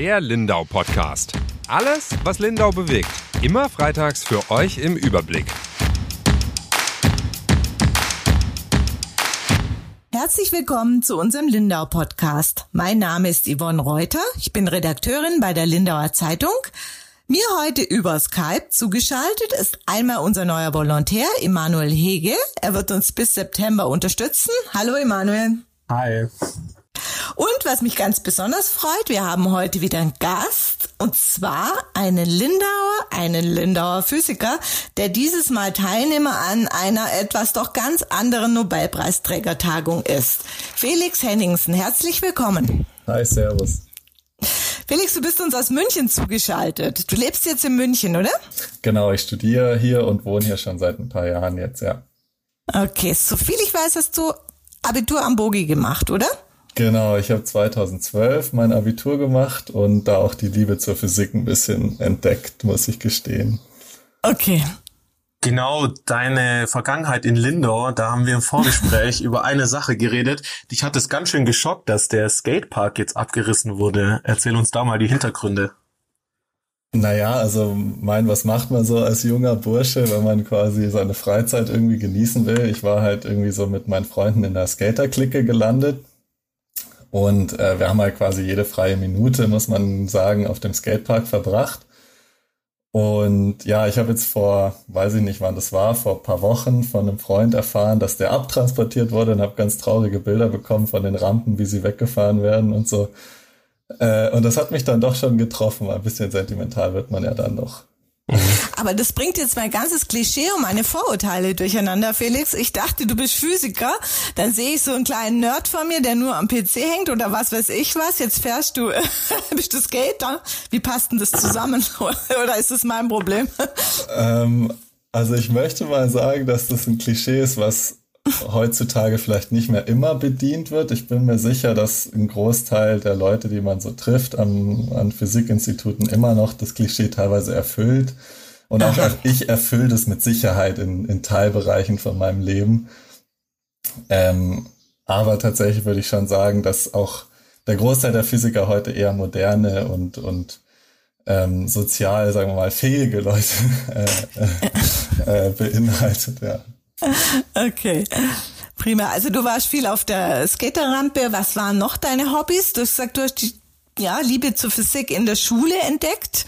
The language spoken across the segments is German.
Der Lindau Podcast. Alles, was Lindau bewegt. Immer freitags für euch im Überblick. Herzlich willkommen zu unserem Lindau Podcast. Mein Name ist Yvonne Reuter. Ich bin Redakteurin bei der Lindauer Zeitung. Mir heute über Skype zugeschaltet ist einmal unser neuer Volontär Emanuel Hege. Er wird uns bis September unterstützen. Hallo Emanuel. Hi. Und was mich ganz besonders freut, wir haben heute wieder einen Gast und zwar einen Lindauer, einen Lindauer Physiker, der dieses Mal Teilnehmer an einer etwas doch ganz anderen Nobelpreisträgertagung ist. Felix Henningsen, herzlich willkommen. Hi, servus. Felix, du bist uns aus München zugeschaltet. Du lebst jetzt in München, oder? Genau, ich studiere hier und wohne hier schon seit ein paar Jahren jetzt, ja. Okay, so viel ich weiß, hast du Abitur am Bogi gemacht, oder? Genau, ich habe 2012 mein Abitur gemacht und da auch die Liebe zur Physik ein bisschen entdeckt, muss ich gestehen. Okay. Genau, deine Vergangenheit in Lindau, da haben wir im Vorgespräch über eine Sache geredet. Dich hat es ganz schön geschockt, dass der Skatepark jetzt abgerissen wurde. Erzähl uns da mal die Hintergründe. Naja, also mein, was macht man so als junger Bursche, wenn man quasi seine Freizeit irgendwie genießen will? Ich war halt irgendwie so mit meinen Freunden in der Skater-Clique gelandet und äh, wir haben halt quasi jede freie Minute, muss man sagen, auf dem Skatepark verbracht. Und ja, ich habe jetzt vor, weiß ich nicht, wann das war, vor paar Wochen von einem Freund erfahren, dass der abtransportiert wurde und habe ganz traurige Bilder bekommen von den Rampen, wie sie weggefahren werden und so. Äh, und das hat mich dann doch schon getroffen. Ein bisschen sentimental wird man ja dann noch. Aber das bringt jetzt mein ganzes Klischee und meine Vorurteile durcheinander, Felix. Ich dachte, du bist Physiker. Dann sehe ich so einen kleinen Nerd vor mir, der nur am PC hängt oder was weiß ich was. Jetzt fährst du, bist du Skater? Wie passt denn das zusammen? oder ist das mein Problem? Ähm, also ich möchte mal sagen, dass das ein Klischee ist, was heutzutage vielleicht nicht mehr immer bedient wird. Ich bin mir sicher, dass ein Großteil der Leute, die man so trifft am, an Physikinstituten, immer noch das Klischee teilweise erfüllt. Und auch ich erfülle das mit Sicherheit in, in Teilbereichen von meinem Leben. Ähm, aber tatsächlich würde ich schon sagen, dass auch der Großteil der Physiker heute eher moderne und, und ähm, sozial, sagen wir mal, fähige Leute äh, äh, beinhaltet, ja. Okay. Prima. Also du warst viel auf der Skaterrampe. Was waren noch deine Hobbys? Du hast gesagt, du hast die ja, Liebe zur Physik in der Schule entdeckt.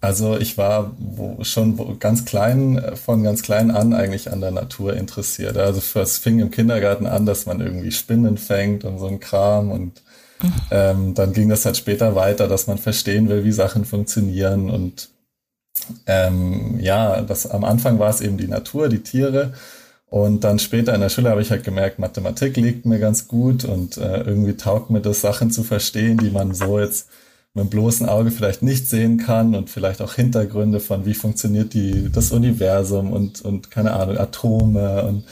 Also ich war schon ganz klein, von ganz klein an eigentlich an der Natur interessiert. Also es fing im Kindergarten an, dass man irgendwie Spinnen fängt und so ein Kram und mhm. ähm, dann ging das halt später weiter, dass man verstehen will, wie Sachen funktionieren und ähm, ja, das am Anfang war es eben die Natur, die Tiere. Und dann später in der Schule habe ich halt gemerkt, Mathematik liegt mir ganz gut und äh, irgendwie taugt mir das, Sachen zu verstehen, die man so jetzt mit dem bloßen Auge vielleicht nicht sehen kann und vielleicht auch Hintergründe von wie funktioniert die das Universum und und keine Ahnung Atome und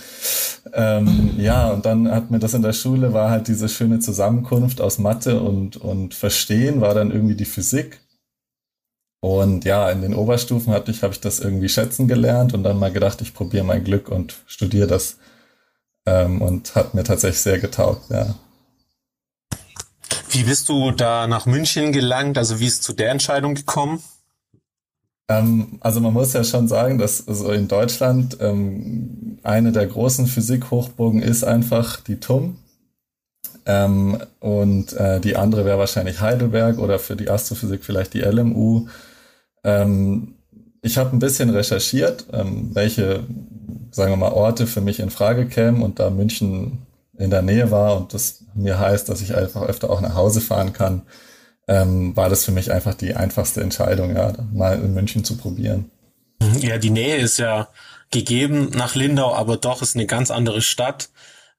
ähm, ja und dann hat mir das in der Schule war halt diese schöne Zusammenkunft aus Mathe und und Verstehen war dann irgendwie die Physik und ja, in den Oberstufen hatte ich, habe ich das irgendwie schätzen gelernt und dann mal gedacht, ich probiere mein Glück und studiere das. Ähm, und hat mir tatsächlich sehr getaugt, ja. Wie bist du da nach München gelangt? Also wie ist zu der Entscheidung gekommen? Ähm, also man muss ja schon sagen, dass so in Deutschland ähm, eine der großen Physikhochburgen ist einfach die TUM. Ähm, und äh, die andere wäre wahrscheinlich Heidelberg oder für die Astrophysik vielleicht die LMU. Ähm, ich habe ein bisschen recherchiert, ähm, welche, sagen wir mal, Orte für mich in Frage kämen und da München in der Nähe war und das mir heißt, dass ich einfach öfter auch nach Hause fahren kann, ähm, war das für mich einfach die einfachste Entscheidung, ja, mal in München zu probieren. Ja, die Nähe ist ja gegeben nach Lindau, aber doch ist eine ganz andere Stadt.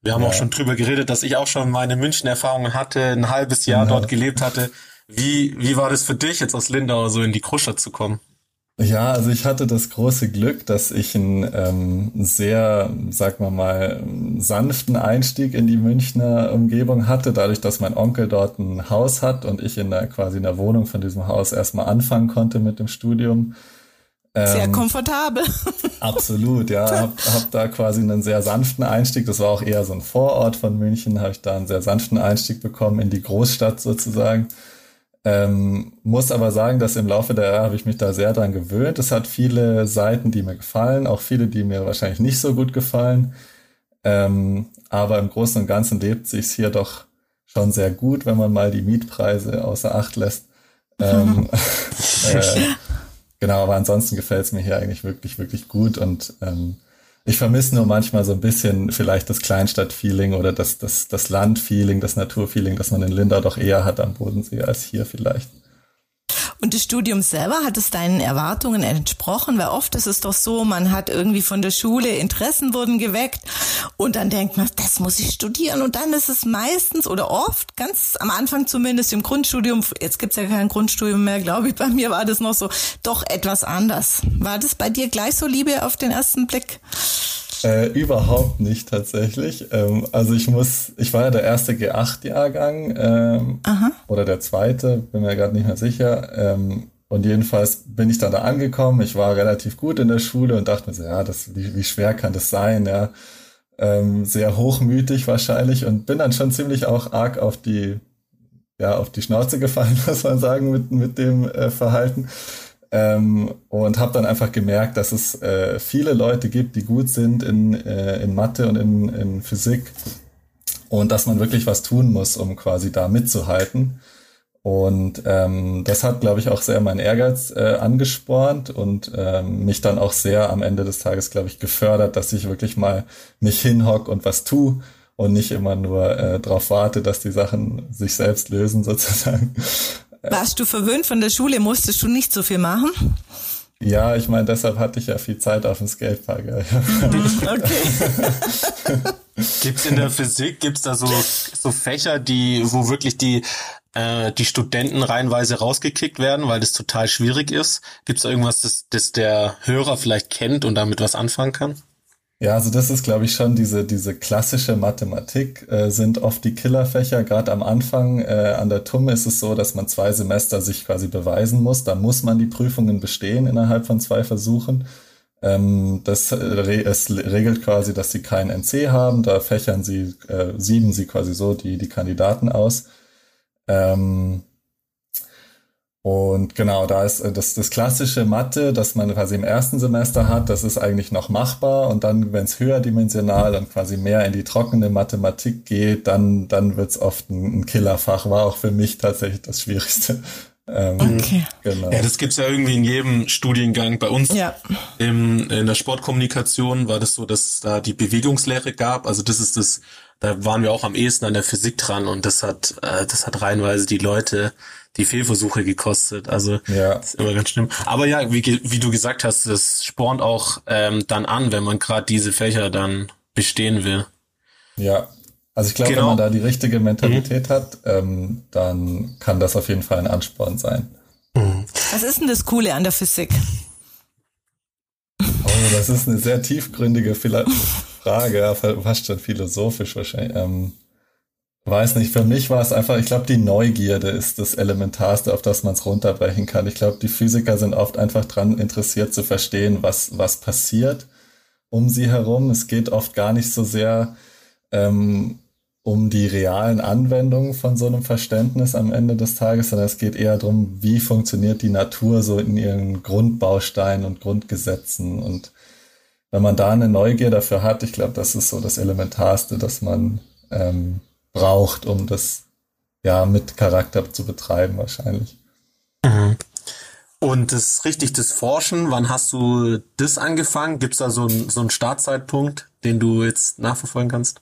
Wir haben ja. auch schon drüber geredet, dass ich auch schon meine München-Erfahrungen hatte, ein halbes Jahr ja. dort gelebt hatte. Wie, wie war das für dich, jetzt aus Lindau so in die Großstadt zu kommen? Ja, also ich hatte das große Glück, dass ich einen ähm, sehr, sag mal mal, sanften Einstieg in die Münchner Umgebung hatte, dadurch, dass mein Onkel dort ein Haus hat und ich in der quasi in der Wohnung von diesem Haus erstmal anfangen konnte mit dem Studium. Sehr ähm, komfortabel. Absolut, ja. Hab, hab da quasi einen sehr sanften Einstieg. Das war auch eher so ein Vorort von München. Habe ich da einen sehr sanften Einstieg bekommen in die Großstadt sozusagen. Ähm, muss aber sagen, dass im Laufe der Jahre habe ich mich da sehr dran gewöhnt. Es hat viele Seiten, die mir gefallen, auch viele, die mir wahrscheinlich nicht so gut gefallen. Ähm, aber im Großen und Ganzen lebt sich's hier doch schon sehr gut, wenn man mal die Mietpreise außer Acht lässt. Ähm, äh, genau, aber ansonsten gefällt's mir hier eigentlich wirklich, wirklich gut und ähm, ich vermisse nur manchmal so ein bisschen vielleicht das Kleinstadt-Feeling oder das, das, das Land-Feeling, das Natur-Feeling, das man in Linda doch eher hat am Bodensee als hier vielleicht. Und das Studium selber, hat es deinen Erwartungen entsprochen? Weil oft ist es doch so, man hat irgendwie von der Schule Interessen wurden geweckt und dann denkt man, das muss ich studieren. Und dann ist es meistens oder oft, ganz am Anfang zumindest im Grundstudium, jetzt gibt's ja kein Grundstudium mehr, glaube ich, bei mir war das noch so, doch etwas anders. War das bei dir gleich so Liebe auf den ersten Blick? Äh, überhaupt nicht tatsächlich. Ähm, also ich muss, ich war ja der erste G8-Jahrgang ähm, oder der zweite, bin mir gerade nicht mehr sicher. Ähm, und jedenfalls bin ich dann da angekommen. Ich war relativ gut in der Schule und dachte mir so, ja, das, wie, wie schwer kann das sein? Ja, ähm, sehr hochmütig wahrscheinlich und bin dann schon ziemlich auch arg auf die, ja, auf die Schnauze gefallen, muss man sagen, mit, mit dem äh, Verhalten. Ähm, und habe dann einfach gemerkt, dass es äh, viele Leute gibt, die gut sind in, äh, in Mathe und in, in Physik und dass man wirklich was tun muss, um quasi da mitzuhalten. Und ähm, das hat, glaube ich, auch sehr meinen Ehrgeiz äh, angespornt und ähm, mich dann auch sehr am Ende des Tages, glaube ich, gefördert, dass ich wirklich mal mich hinhock und was tu und nicht immer nur äh, darauf warte, dass die Sachen sich selbst lösen sozusagen. Warst du verwöhnt von der Schule? Musstest du nicht so viel machen? Ja, ich meine, deshalb hatte ich ja viel Zeit auf dem Skatepark. Ja. okay. gibt's in der Physik, gibt's da so, so Fächer, die, wo wirklich die, äh, die Studenten reihenweise rausgekickt werden, weil das total schwierig ist? Gibt's da irgendwas, das, das der Hörer vielleicht kennt und damit was anfangen kann? Ja, also das ist, glaube ich, schon diese, diese klassische Mathematik, äh, sind oft die Killerfächer. Gerade am Anfang äh, an der TUM ist es so, dass man zwei Semester sich quasi beweisen muss. Da muss man die Prüfungen bestehen innerhalb von zwei Versuchen. Ähm, das äh, es regelt quasi, dass sie keinen NC haben. Da fächern sie, äh, sieben sie quasi so die, die Kandidaten aus. Ähm, und genau, da ist äh, das, das klassische Mathe, das man quasi im ersten Semester hat, das ist eigentlich noch machbar. Und dann, wenn es höherdimensional und quasi mehr in die trockene Mathematik geht, dann, dann wird es oft ein, ein Killerfach. War auch für mich tatsächlich das Schwierigste. Ähm, okay. Genau. Ja, das gibt's ja irgendwie in jedem Studiengang. Bei uns ja. im, in der Sportkommunikation war das so, dass da die Bewegungslehre gab. Also das ist das, da waren wir auch am ehesten an der Physik dran und das hat, äh, das hat reihenweise die Leute die Fehlversuche gekostet. Also ja. ist immer ganz schlimm. Aber ja, wie, wie du gesagt hast, das spornt auch ähm, dann an, wenn man gerade diese Fächer dann bestehen will. Ja, also ich glaube, genau. wenn man da die richtige Mentalität mhm. hat, ähm, dann kann das auf jeden Fall ein Ansporn sein. Mhm. Was ist denn das Coole an der Physik? Oh, das ist eine sehr tiefgründige Frage, fast schon philosophisch wahrscheinlich. Ähm, Weiß nicht, für mich war es einfach, ich glaube, die Neugierde ist das Elementarste, auf das man es runterbrechen kann. Ich glaube, die Physiker sind oft einfach dran interessiert zu verstehen, was, was passiert um sie herum. Es geht oft gar nicht so sehr ähm, um die realen Anwendungen von so einem Verständnis am Ende des Tages, sondern es geht eher darum, wie funktioniert die Natur so in ihren Grundbausteinen und Grundgesetzen. Und wenn man da eine Neugier dafür hat, ich glaube, das ist so das Elementarste, dass man ähm, braucht, um das ja mit Charakter zu betreiben wahrscheinlich. Mhm. Und das richtig, das Forschen, wann hast du das angefangen? Gibt es da so, ein, so einen Startzeitpunkt, den du jetzt nachverfolgen kannst?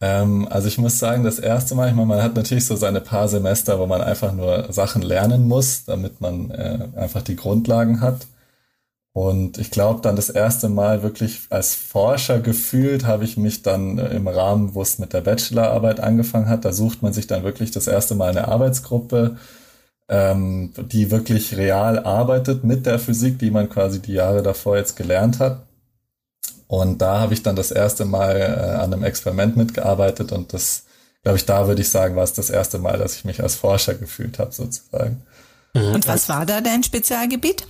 Ähm, also ich muss sagen, das erste Mal, ich meine, man hat natürlich so seine paar Semester, wo man einfach nur Sachen lernen muss, damit man äh, einfach die Grundlagen hat. Und ich glaube, dann das erste Mal wirklich als Forscher gefühlt habe ich mich dann äh, im Rahmen, wo es mit der Bachelorarbeit angefangen hat, da sucht man sich dann wirklich das erste Mal eine Arbeitsgruppe, ähm, die wirklich real arbeitet mit der Physik, die man quasi die Jahre davor jetzt gelernt hat. Und da habe ich dann das erste Mal äh, an einem Experiment mitgearbeitet und das, glaube ich, da würde ich sagen, war es das erste Mal, dass ich mich als Forscher gefühlt habe, sozusagen. Und was war da dein Spezialgebiet?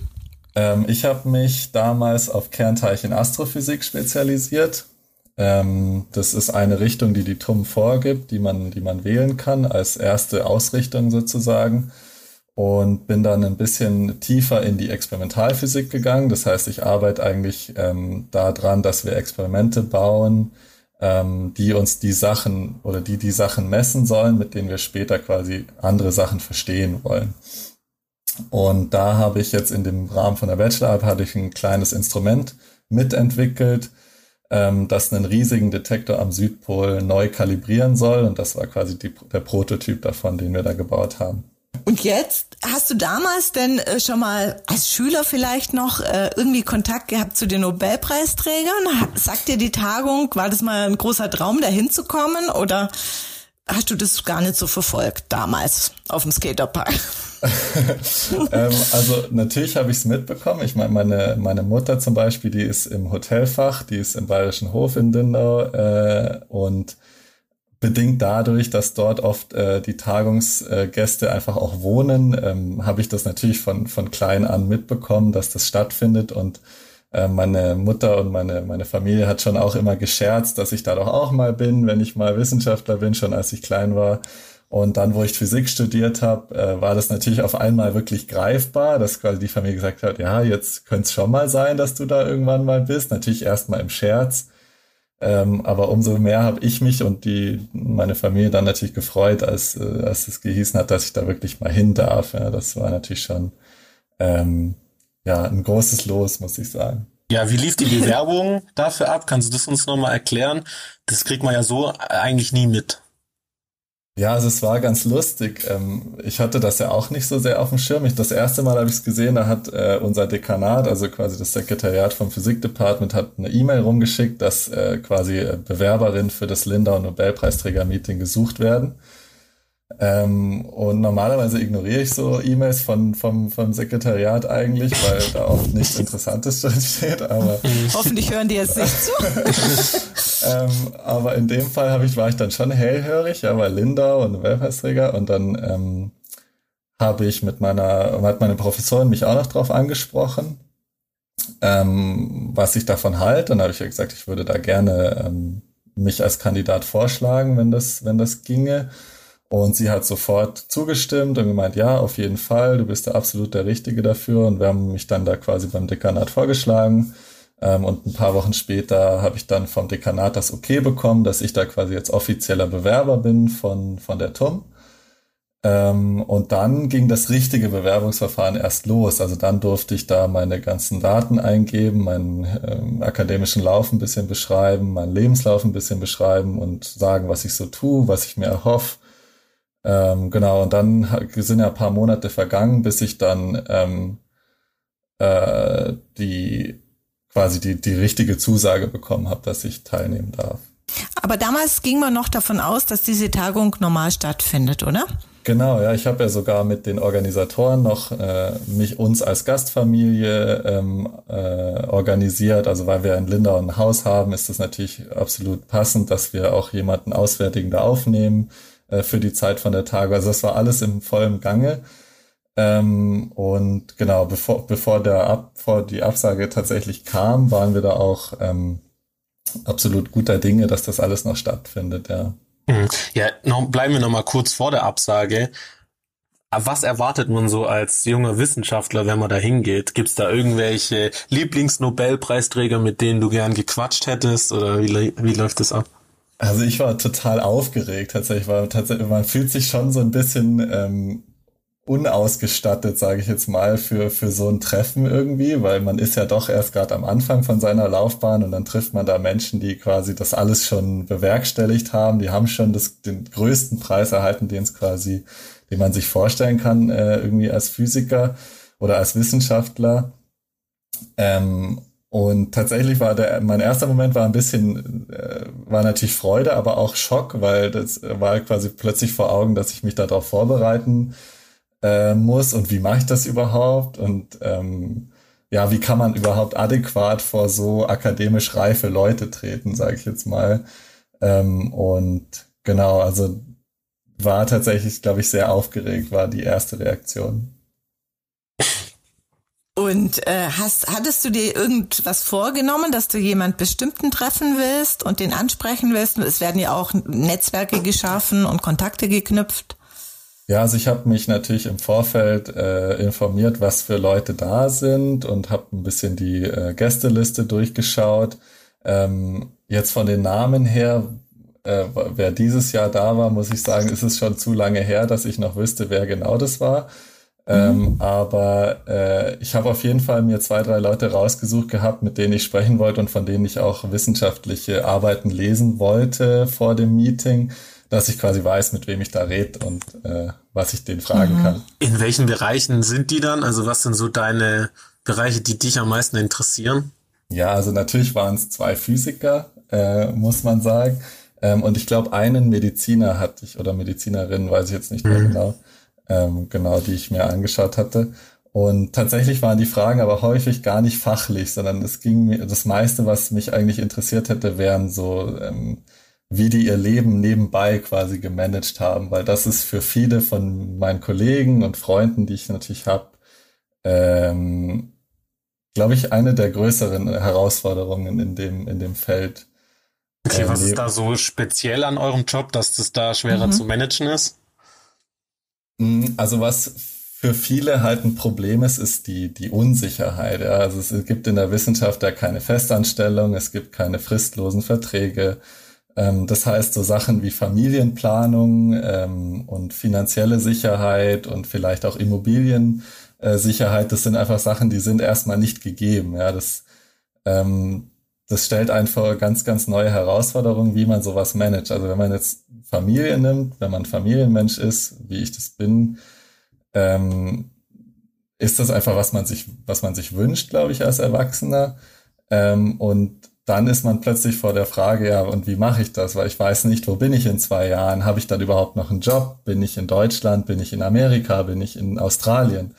Ähm, ich habe mich damals auf Kernteilchen Astrophysik spezialisiert. Ähm, das ist eine Richtung, die die TUM vorgibt, die man, die man wählen kann als erste Ausrichtung sozusagen. und bin dann ein bisschen tiefer in die Experimentalphysik gegangen. Das heißt, ich arbeite eigentlich ähm, daran, dass wir Experimente bauen, ähm, die uns die Sachen oder die die Sachen messen sollen, mit denen wir später quasi andere Sachen verstehen wollen. Und da habe ich jetzt in dem Rahmen von der Bachelorarbeit hatte ich ein kleines Instrument mitentwickelt, ähm, das einen riesigen Detektor am Südpol neu kalibrieren soll. Und das war quasi die, der Prototyp davon, den wir da gebaut haben. Und jetzt hast du damals denn äh, schon mal als Schüler vielleicht noch äh, irgendwie Kontakt gehabt zu den Nobelpreisträgern? Sagt dir die Tagung, war das mal ein großer Traum, da hinzukommen oder hast du das gar nicht so verfolgt damals auf dem Skaterpark? ähm, also natürlich habe ich es mitbekommen. Ich meine, meine, meine Mutter zum Beispiel, die ist im Hotelfach, die ist im Bayerischen Hof in Dindau äh, und bedingt dadurch, dass dort oft äh, die Tagungsgäste einfach auch wohnen, ähm, habe ich das natürlich von, von klein an mitbekommen, dass das stattfindet und äh, meine Mutter und meine, meine Familie hat schon auch immer gescherzt, dass ich da doch auch mal bin, wenn ich mal Wissenschaftler bin, schon als ich klein war. Und dann, wo ich Physik studiert habe, äh, war das natürlich auf einmal wirklich greifbar, dass quasi die Familie gesagt hat, ja, jetzt könnte es schon mal sein, dass du da irgendwann mal bist. Natürlich erstmal im Scherz. Ähm, aber umso mehr habe ich mich und die meine Familie dann natürlich gefreut, als, äh, als es gehießen hat, dass ich da wirklich mal hin darf. Ja, das war natürlich schon ähm, ja ein großes Los, muss ich sagen. Ja, wie lief die Bewerbung dafür ab? Kannst du das uns nochmal erklären? Das kriegt man ja so eigentlich nie mit. Ja, also es war ganz lustig. Ähm, ich hatte das ja auch nicht so sehr auf dem Schirm. Ich, das erste Mal habe ich es gesehen, da hat äh, unser Dekanat, also quasi das Sekretariat vom Physikdepartement, hat eine E-Mail rumgeschickt, dass äh, quasi äh, Bewerberinnen für das Lindau Nobelpreisträger-Meeting gesucht werden. Ähm, und normalerweise ignoriere ich so E-Mails von, vom, vom Sekretariat eigentlich, weil da oft nichts Interessantes drin steht. Aber Hoffentlich hören die jetzt nicht zu. ähm, aber in dem Fall habe ich, war ich dann schon hellhörig, ja, weil Linda und Nobelpreisträger und dann ähm, habe ich mit meiner, hat meine Professorin mich auch noch drauf angesprochen, ähm, was ich davon halte. Dann habe ich ja gesagt, ich würde da gerne ähm, mich als Kandidat vorschlagen, wenn das, wenn das ginge. Und sie hat sofort zugestimmt und gemeint, ja, auf jeden Fall, du bist da absolut der Richtige dafür. Und wir haben mich dann da quasi beim Dekanat vorgeschlagen. Ähm, und ein paar Wochen später habe ich dann vom Dekanat das Okay bekommen, dass ich da quasi jetzt offizieller Bewerber bin von, von der TUM. Ähm, und dann ging das richtige Bewerbungsverfahren erst los. Also dann durfte ich da meine ganzen Daten eingeben, meinen ähm, akademischen Lauf ein bisschen beschreiben, meinen Lebenslauf ein bisschen beschreiben und sagen, was ich so tue, was ich mir erhoffe ähm, genau, und dann sind ja ein paar Monate vergangen, bis ich dann ähm, äh, die quasi die, die richtige Zusage bekommen habe, dass ich teilnehmen darf. Aber damals ging man noch davon aus, dass diese Tagung normal stattfindet, oder? Genau, ja, ich habe ja sogar mit den Organisatoren noch äh, mich uns als Gastfamilie ähm, äh, organisiert. Also weil wir in Lindau ein Haus haben, ist es natürlich absolut passend, dass wir auch jemanden Auswärtigen da aufnehmen äh, für die Zeit von der Tage. Also das war alles im vollen Gange. Ähm, und genau, bevor, bevor der Ab, bevor die Absage tatsächlich kam, waren wir da auch ähm, absolut guter Dinge, dass das alles noch stattfindet, ja. Mhm. Ja, noch, bleiben wir noch mal kurz vor der Absage. Was erwartet man so als junger Wissenschaftler, wenn man da hingeht? Gibt es da irgendwelche Lieblingsnobelpreisträger, mit denen du gern gequatscht hättest? Oder wie, wie läuft das ab? Also ich war total aufgeregt tatsächlich, weil tatsächlich, man fühlt sich schon so ein bisschen ähm, unausgestattet, sage ich jetzt mal, für, für so ein Treffen irgendwie, weil man ist ja doch erst gerade am Anfang von seiner Laufbahn und dann trifft man da Menschen, die quasi das alles schon bewerkstelligt haben, die haben schon das, den größten Preis erhalten, den es quasi, den man sich vorstellen kann, äh, irgendwie als Physiker oder als Wissenschaftler. Ähm, und tatsächlich war der, mein erster Moment war ein bisschen, äh, war natürlich Freude, aber auch Schock, weil das war quasi plötzlich vor Augen, dass ich mich darauf vorbereiten äh, muss und wie mache ich das überhaupt und ähm, ja, wie kann man überhaupt adäquat vor so akademisch reife Leute treten, sage ich jetzt mal. Ähm, und genau, also war tatsächlich, glaube ich, sehr aufgeregt, war die erste Reaktion. Und äh, hast, hattest du dir irgendwas vorgenommen, dass du jemand bestimmten treffen willst und den ansprechen willst? Es werden ja auch Netzwerke geschaffen und Kontakte geknüpft. Ja, also ich habe mich natürlich im Vorfeld äh, informiert, was für Leute da sind und habe ein bisschen die äh, Gästeliste durchgeschaut. Ähm, jetzt von den Namen her, äh, wer dieses Jahr da war, muss ich sagen, ist es schon zu lange her, dass ich noch wüsste, wer genau das war. Ähm, aber äh, ich habe auf jeden Fall mir zwei, drei Leute rausgesucht gehabt, mit denen ich sprechen wollte und von denen ich auch wissenschaftliche Arbeiten lesen wollte vor dem Meeting, dass ich quasi weiß, mit wem ich da rede und äh, was ich denen fragen mhm. kann. In welchen Bereichen sind die dann? Also was sind so deine Bereiche, die dich am meisten interessieren? Ja, also natürlich waren es zwei Physiker, äh, muss man sagen. Ähm, und ich glaube, einen Mediziner hatte ich oder Medizinerin, weiß ich jetzt nicht mehr mhm. genau ähm, genau, die ich mir angeschaut hatte. Und tatsächlich waren die Fragen aber häufig gar nicht fachlich, sondern es ging mir, das meiste, was mich eigentlich interessiert hätte, wären so, ähm, wie die ihr Leben nebenbei quasi gemanagt haben, weil das ist für viele von meinen Kollegen und Freunden, die ich natürlich habe, ähm, glaube ich, eine der größeren Herausforderungen in dem, in dem Feld. Okay, was ist da so speziell an eurem Job, dass das da schwerer mhm. zu managen ist? Mm, also was für viele halt ein Problem ist, ist die, die Unsicherheit. Ja. Also es gibt in der Wissenschaft ja keine Festanstellung, es gibt keine fristlosen Verträge. Ähm, das heißt, so Sachen wie Familienplanung ähm, und finanzielle Sicherheit und vielleicht auch Immobiliensicherheit, das sind einfach Sachen, die sind erstmal nicht gegeben. Ja, das, ähm, das stellt einfach ganz, ganz neue Herausforderungen, wie man sowas managt. Also wenn man jetzt Familie nimmt, wenn man Familienmensch ist, wie ich das bin, ähm, ist das einfach, was man sich, was man sich wünscht, glaube ich, als Erwachsener. Ähm, und dann ist man plötzlich vor der Frage, ja, und wie mache ich das? Weil ich weiß nicht, wo bin ich in zwei Jahren? Habe ich dann überhaupt noch einen Job? Bin ich in Deutschland? Bin ich in Amerika? Bin ich in Australien?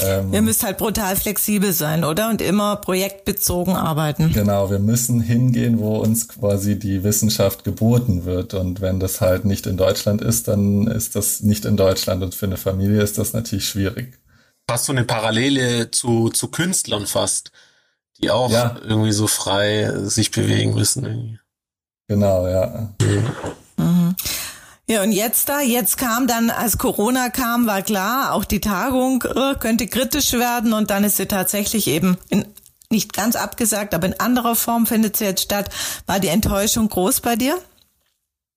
Ähm, Ihr müsst halt brutal flexibel sein, oder? Und immer projektbezogen arbeiten. Genau, wir müssen hingehen, wo uns quasi die Wissenschaft geboten wird. Und wenn das halt nicht in Deutschland ist, dann ist das nicht in Deutschland. Und für eine Familie ist das natürlich schwierig. Hast du eine Parallele zu, zu Künstlern fast, die auch ja. irgendwie so frei sich bewegen müssen? Genau, ja. Mhm. Ja, und jetzt da, jetzt kam dann, als Corona kam, war klar, auch die Tagung äh, könnte kritisch werden und dann ist sie tatsächlich eben in, nicht ganz abgesagt, aber in anderer Form findet sie jetzt statt. War die Enttäuschung groß bei dir?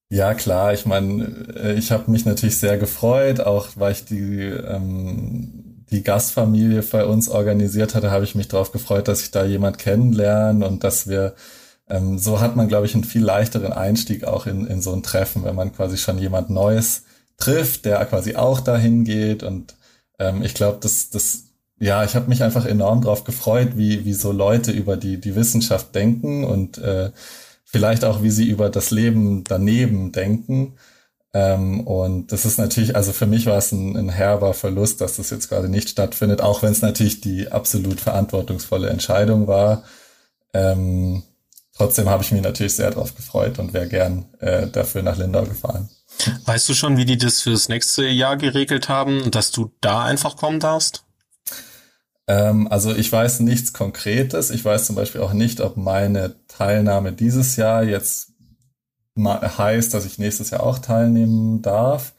Ja, klar. Ich meine, äh, ich habe mich natürlich sehr gefreut, auch weil ich die ähm, die Gastfamilie bei uns organisiert hatte, habe ich mich darauf gefreut, dass ich da jemand kennenlerne und dass wir ähm, so hat man, glaube ich, einen viel leichteren Einstieg auch in, in so ein Treffen, wenn man quasi schon jemand Neues trifft, der quasi auch dahin geht. Und ähm, ich glaube, das, das, ja, ich habe mich einfach enorm darauf gefreut, wie, wie so Leute über die, die Wissenschaft denken und äh, vielleicht auch, wie sie über das Leben daneben denken. Ähm, und das ist natürlich, also für mich war es ein, ein herber Verlust, dass das jetzt gerade nicht stattfindet, auch wenn es natürlich die absolut verantwortungsvolle Entscheidung war. Ähm, trotzdem habe ich mich natürlich sehr darauf gefreut und wäre gern äh, dafür nach Lindau gefahren. Weißt du schon, wie die das fürs nächste Jahr geregelt haben, dass du da einfach kommen darfst? Ähm, also ich weiß nichts Konkretes. Ich weiß zum Beispiel auch nicht, ob meine Teilnahme dieses Jahr jetzt heißt, dass ich nächstes Jahr auch teilnehmen darf.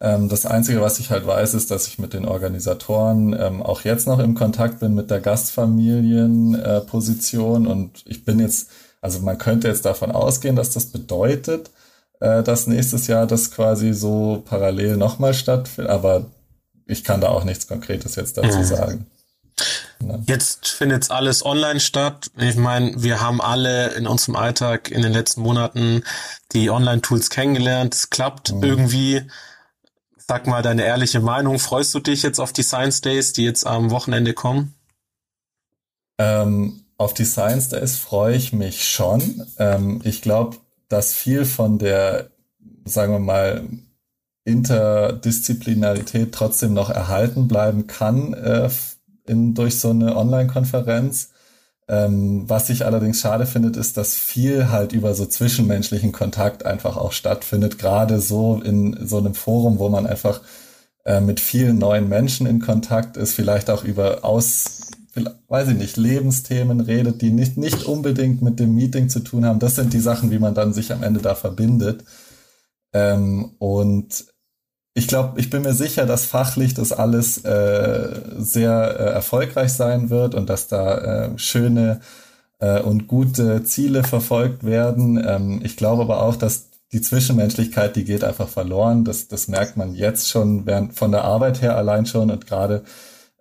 Ähm, das Einzige, was ich halt weiß, ist, dass ich mit den Organisatoren ähm, auch jetzt noch im Kontakt bin mit der Gastfamilienposition äh, und ich bin jetzt also man könnte jetzt davon ausgehen, dass das bedeutet, äh, dass nächstes Jahr das quasi so parallel nochmal stattfindet, aber ich kann da auch nichts Konkretes jetzt dazu mhm. sagen. Ja. Jetzt findet alles online statt. Ich meine, wir haben alle in unserem Alltag in den letzten Monaten die Online-Tools kennengelernt. Es klappt mhm. irgendwie. Sag mal deine ehrliche Meinung. Freust du dich jetzt auf die Science Days, die jetzt am Wochenende kommen? Ähm, auf die Science Days freue ich mich schon. Ähm, ich glaube, dass viel von der, sagen wir mal, Interdisziplinarität trotzdem noch erhalten bleiben kann äh, in, durch so eine Online-Konferenz. Ähm, was ich allerdings schade finde, ist, dass viel halt über so zwischenmenschlichen Kontakt einfach auch stattfindet, gerade so in so einem Forum, wo man einfach äh, mit vielen neuen Menschen in Kontakt ist, vielleicht auch über aus weiß ich nicht, Lebensthemen redet, die nicht, nicht unbedingt mit dem Meeting zu tun haben. Das sind die Sachen, wie man dann sich am Ende da verbindet. Ähm, und ich glaube, ich bin mir sicher, dass fachlich das alles äh, sehr äh, erfolgreich sein wird und dass da äh, schöne und gute Ziele verfolgt werden. Ähm, ich glaube aber auch, dass die Zwischenmenschlichkeit, die geht einfach verloren. Das, das merkt man jetzt schon während von der Arbeit her allein schon und gerade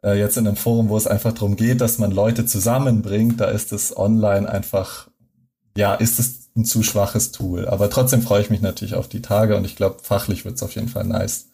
äh, jetzt in einem Forum, wo es einfach darum geht, dass man Leute zusammenbringt, da ist es online einfach, ja, ist es ein zu schwaches Tool. Aber trotzdem freue ich mich natürlich auf die Tage und ich glaube, fachlich wird es auf jeden Fall nice.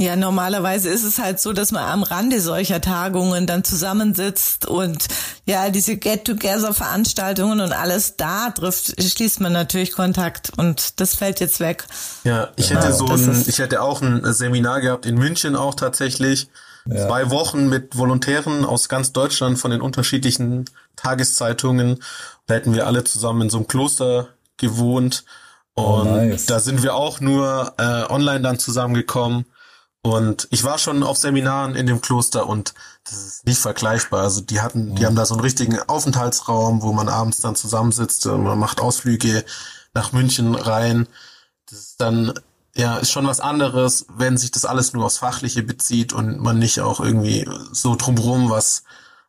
Ja, normalerweise ist es halt so, dass man am Rande solcher Tagungen dann zusammensitzt und ja, diese Get-Together-Veranstaltungen und alles da trifft, schließt man natürlich Kontakt und das fällt jetzt weg. Ja, ich hätte so ein, ich hätte auch ein Seminar gehabt in München auch tatsächlich. Ja. Zwei Wochen mit Volontären aus ganz Deutschland von den unterschiedlichen Tageszeitungen da hätten wir alle zusammen in so einem Kloster gewohnt. Oh, und oh, nice. da sind wir auch nur äh, online dann zusammengekommen. Und ich war schon auf Seminaren in dem Kloster und das ist nicht vergleichbar. Also die hatten, die haben da so einen richtigen Aufenthaltsraum, wo man abends dann zusammensitzt und man macht Ausflüge nach München rein. Das ist dann, ja, ist schon was anderes, wenn sich das alles nur aufs Fachliche bezieht und man nicht auch irgendwie so drumrum was,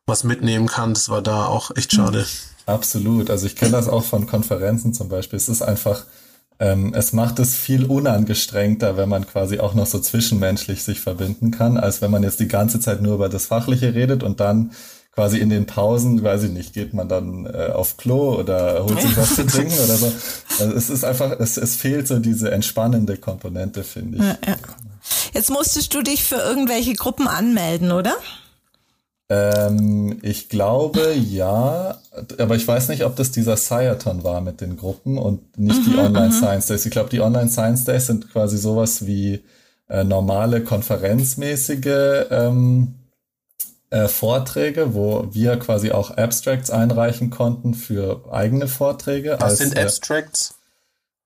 was mitnehmen kann. Das war da auch echt schade. Mhm. Absolut. Also ich kenne das auch von Konferenzen zum Beispiel. Es ist einfach, ähm, es macht es viel unangestrengter, wenn man quasi auch noch so zwischenmenschlich sich verbinden kann, als wenn man jetzt die ganze Zeit nur über das Fachliche redet und dann quasi in den Pausen, weiß ich nicht, geht man dann äh, auf Klo oder holt sich was zu trinken oder so. Also es ist einfach, es, es fehlt so diese entspannende Komponente, finde ich. Ja, ja. Jetzt musstest du dich für irgendwelche Gruppen anmelden, oder? Ähm, ich glaube ja, aber ich weiß nicht, ob das dieser Sciathon war mit den Gruppen und nicht mhm, die Online mhm. Science Days. Ich glaube, die Online Science Days sind quasi sowas wie äh, normale konferenzmäßige ähm, äh, Vorträge, wo wir quasi auch Abstracts einreichen konnten für eigene Vorträge. Was als, sind äh, Abstracts?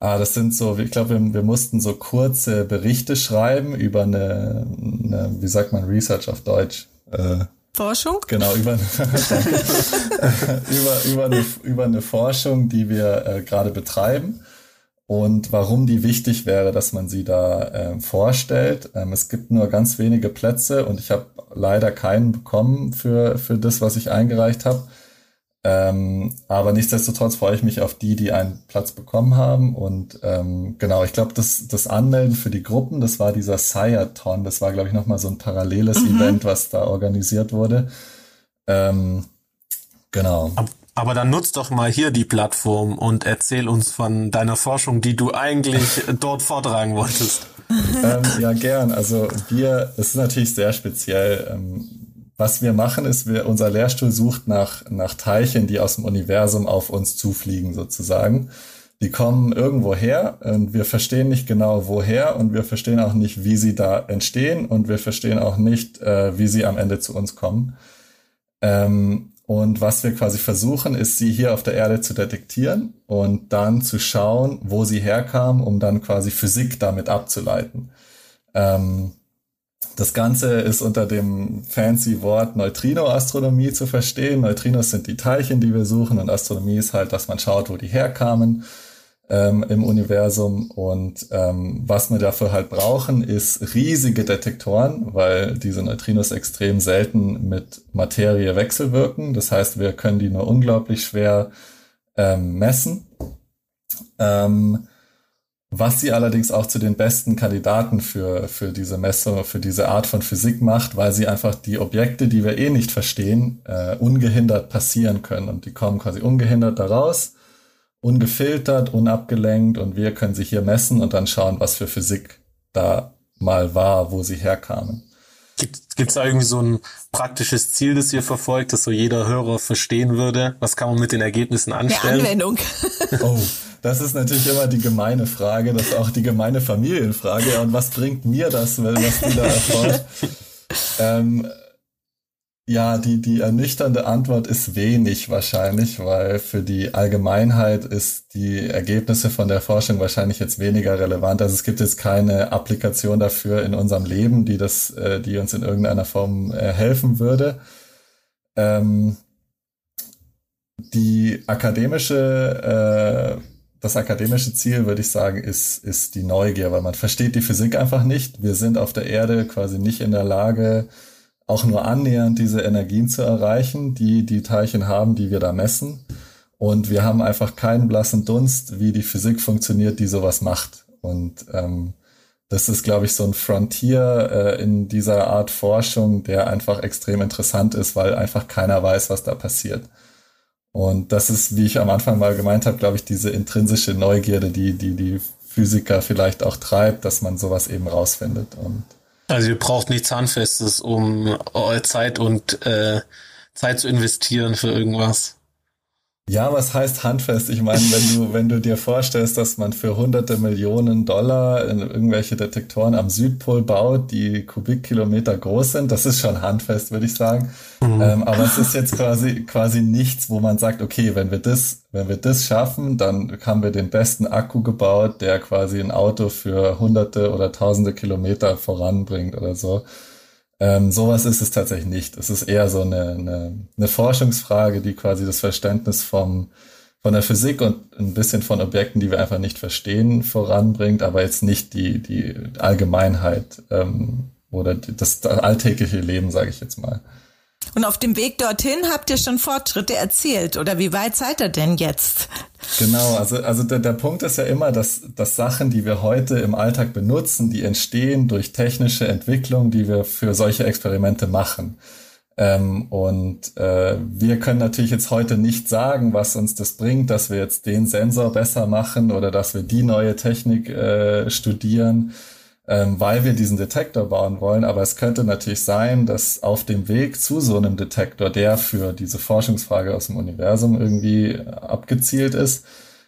Äh, ah, das sind so, ich glaube, wir, wir, mussten so kurze Berichte schreiben über eine, eine wie sagt man, Research auf Deutsch. Äh, Forschung? Genau, über, über, über, eine, über eine Forschung, die wir äh, gerade betreiben und warum die wichtig wäre, dass man sie da äh, vorstellt. Ähm, es gibt nur ganz wenige Plätze und ich habe leider keinen bekommen für, für das, was ich eingereicht habe. Ähm, aber nichtsdestotrotz freue ich mich auf die, die einen Platz bekommen haben. Und ähm, genau, ich glaube, das, das Anmelden für die Gruppen, das war dieser Sireton. Das war, glaube ich, nochmal so ein paralleles mhm. Event, was da organisiert wurde. Ähm, genau. Aber dann nutz doch mal hier die Plattform und erzähl uns von deiner Forschung, die du eigentlich dort vortragen wolltest. ähm, ja, gern. Also wir, es ist natürlich sehr speziell. Ähm, was wir machen, ist, wir, unser Lehrstuhl sucht nach, nach Teilchen, die aus dem Universum auf uns zufliegen, sozusagen. Die kommen irgendwo her und wir verstehen nicht genau woher und wir verstehen auch nicht, wie sie da entstehen und wir verstehen auch nicht, äh, wie sie am Ende zu uns kommen. Ähm, und was wir quasi versuchen, ist, sie hier auf der Erde zu detektieren und dann zu schauen, wo sie herkamen, um dann quasi Physik damit abzuleiten. Ähm, das Ganze ist unter dem fancy Wort Neutrinoastronomie zu verstehen. Neutrinos sind die Teilchen, die wir suchen und Astronomie ist halt, dass man schaut, wo die herkamen ähm, im Universum. Und ähm, was wir dafür halt brauchen, ist riesige Detektoren, weil diese Neutrinos extrem selten mit Materie wechselwirken. Das heißt, wir können die nur unglaublich schwer ähm, messen. Ähm, was sie allerdings auch zu den besten Kandidaten für, für diese Messung, für diese Art von Physik macht, weil sie einfach die Objekte, die wir eh nicht verstehen, äh, ungehindert passieren können. Und die kommen quasi ungehindert daraus, ungefiltert, unabgelenkt und wir können sie hier messen und dann schauen, was für Physik da mal war, wo sie herkamen. Gibt es da irgendwie so ein praktisches Ziel, das ihr verfolgt, das so jeder Hörer verstehen würde? Was kann man mit den Ergebnissen anstellen? Die Anwendung. oh, das ist natürlich immer die gemeine Frage, das ist auch die gemeine Familienfrage. Und was bringt mir das, was du da erforscht? ähm, ja, die, die ernüchternde Antwort ist wenig wahrscheinlich, weil für die Allgemeinheit ist die Ergebnisse von der Forschung wahrscheinlich jetzt weniger relevant. Also es gibt jetzt keine Applikation dafür in unserem Leben, die das, äh, die uns in irgendeiner Form äh, helfen würde. Ähm, die akademische äh, das akademische Ziel, würde ich sagen, ist, ist die Neugier, weil man versteht die Physik einfach nicht. Wir sind auf der Erde quasi nicht in der Lage, auch nur annähernd diese Energien zu erreichen, die die Teilchen haben, die wir da messen. Und wir haben einfach keinen blassen Dunst, wie die Physik funktioniert, die sowas macht. Und ähm, das ist, glaube ich, so ein Frontier äh, in dieser Art Forschung, der einfach extrem interessant ist, weil einfach keiner weiß, was da passiert. Und das ist, wie ich am Anfang mal gemeint habe, glaube ich, diese intrinsische Neugierde, die die die Physiker vielleicht auch treibt, dass man sowas eben rausfindet. Und also ihr braucht nichts Handfestes, um Zeit und äh, Zeit zu investieren für irgendwas. Ja, was heißt handfest? Ich meine, wenn du, wenn du dir vorstellst, dass man für hunderte Millionen Dollar irgendwelche Detektoren am Südpol baut, die Kubikkilometer groß sind, das ist schon handfest, würde ich sagen. Mhm. Ähm, aber es ist jetzt quasi, quasi nichts, wo man sagt, okay, wenn wir das, wenn wir das schaffen, dann haben wir den besten Akku gebaut, der quasi ein Auto für hunderte oder tausende Kilometer voranbringt oder so. Ähm, sowas ist es tatsächlich nicht. Es ist eher so eine, eine, eine Forschungsfrage, die quasi das Verständnis vom, von der Physik und ein bisschen von Objekten, die wir einfach nicht verstehen, voranbringt, aber jetzt nicht die, die Allgemeinheit ähm, oder das, das alltägliche Leben, sage ich jetzt mal. Und auf dem Weg dorthin habt ihr schon Fortschritte erzielt oder wie weit seid ihr denn jetzt? Genau, also, also der, der Punkt ist ja immer, dass, dass Sachen, die wir heute im Alltag benutzen, die entstehen durch technische Entwicklung, die wir für solche Experimente machen. Ähm, und äh, wir können natürlich jetzt heute nicht sagen, was uns das bringt, dass wir jetzt den Sensor besser machen oder dass wir die neue Technik äh, studieren ähm, weil wir diesen Detektor bauen wollen. Aber es könnte natürlich sein, dass auf dem Weg zu so einem Detektor, der für diese Forschungsfrage aus dem Universum irgendwie abgezielt ist,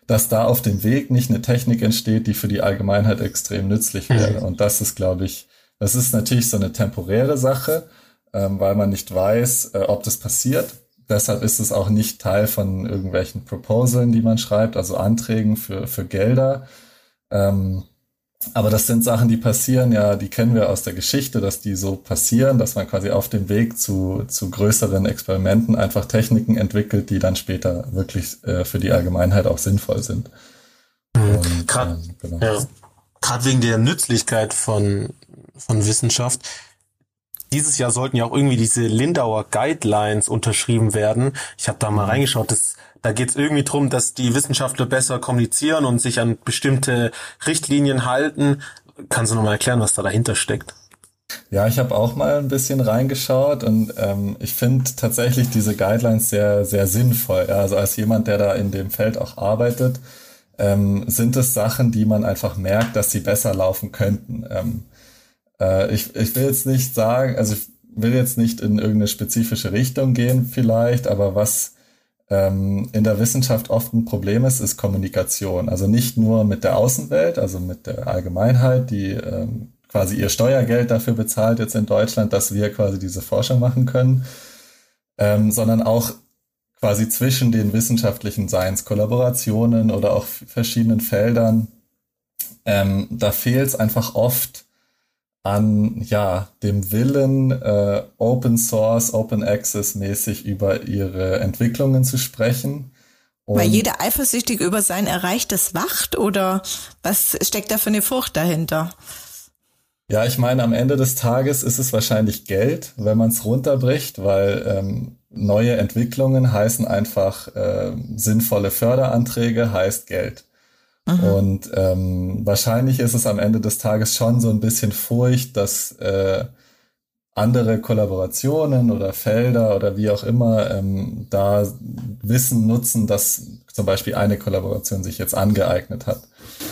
dass da auf dem Weg nicht eine Technik entsteht, die für die Allgemeinheit extrem nützlich wäre. Mhm. Und das ist, glaube ich, das ist natürlich so eine temporäre Sache, ähm, weil man nicht weiß, äh, ob das passiert. Deshalb ist es auch nicht Teil von irgendwelchen Proposalen, die man schreibt, also Anträgen für, für Gelder. Ähm, aber das sind Sachen, die passieren, ja, die kennen wir aus der Geschichte, dass die so passieren, dass man quasi auf dem Weg zu, zu größeren Experimenten einfach Techniken entwickelt, die dann später wirklich äh, für die Allgemeinheit auch sinnvoll sind. Mhm. Gerade ähm, genau. ja, wegen der Nützlichkeit von, von Wissenschaft. Dieses Jahr sollten ja auch irgendwie diese Lindauer Guidelines unterschrieben werden. Ich habe da mal mhm. reingeschaut, das da geht es irgendwie drum, dass die Wissenschaftler besser kommunizieren und sich an bestimmte Richtlinien halten. Kannst du nochmal erklären, was da dahinter steckt? Ja, ich habe auch mal ein bisschen reingeschaut und ähm, ich finde tatsächlich diese Guidelines sehr, sehr sinnvoll. Ja, also als jemand, der da in dem Feld auch arbeitet, ähm, sind es Sachen, die man einfach merkt, dass sie besser laufen könnten. Ähm, äh, ich, ich will jetzt nicht sagen, also ich will jetzt nicht in irgendeine spezifische Richtung gehen vielleicht, aber was ähm, in der Wissenschaft oft ein Problem ist, ist Kommunikation. Also nicht nur mit der Außenwelt, also mit der Allgemeinheit, die ähm, quasi ihr Steuergeld dafür bezahlt jetzt in Deutschland, dass wir quasi diese Forschung machen können, ähm, sondern auch quasi zwischen den wissenschaftlichen Science-Kollaborationen oder auch verschiedenen Feldern. Ähm, da fehlt es einfach oft an ja dem Willen äh, Open Source, Open Access mäßig über ihre Entwicklungen zu sprechen. Und Weil jeder eifersüchtig über sein Erreichtes wacht oder was steckt da für eine Furcht dahinter? Ja, ich meine, am Ende des Tages ist es wahrscheinlich Geld, wenn man es runterbricht, weil ähm, neue Entwicklungen heißen einfach äh, sinnvolle Förderanträge, heißt Geld. Mhm. Und ähm, wahrscheinlich ist es am Ende des Tages schon so ein bisschen Furcht, dass äh, andere Kollaborationen oder Felder oder wie auch immer ähm, da Wissen nutzen, dass zum Beispiel eine Kollaboration sich jetzt angeeignet hat.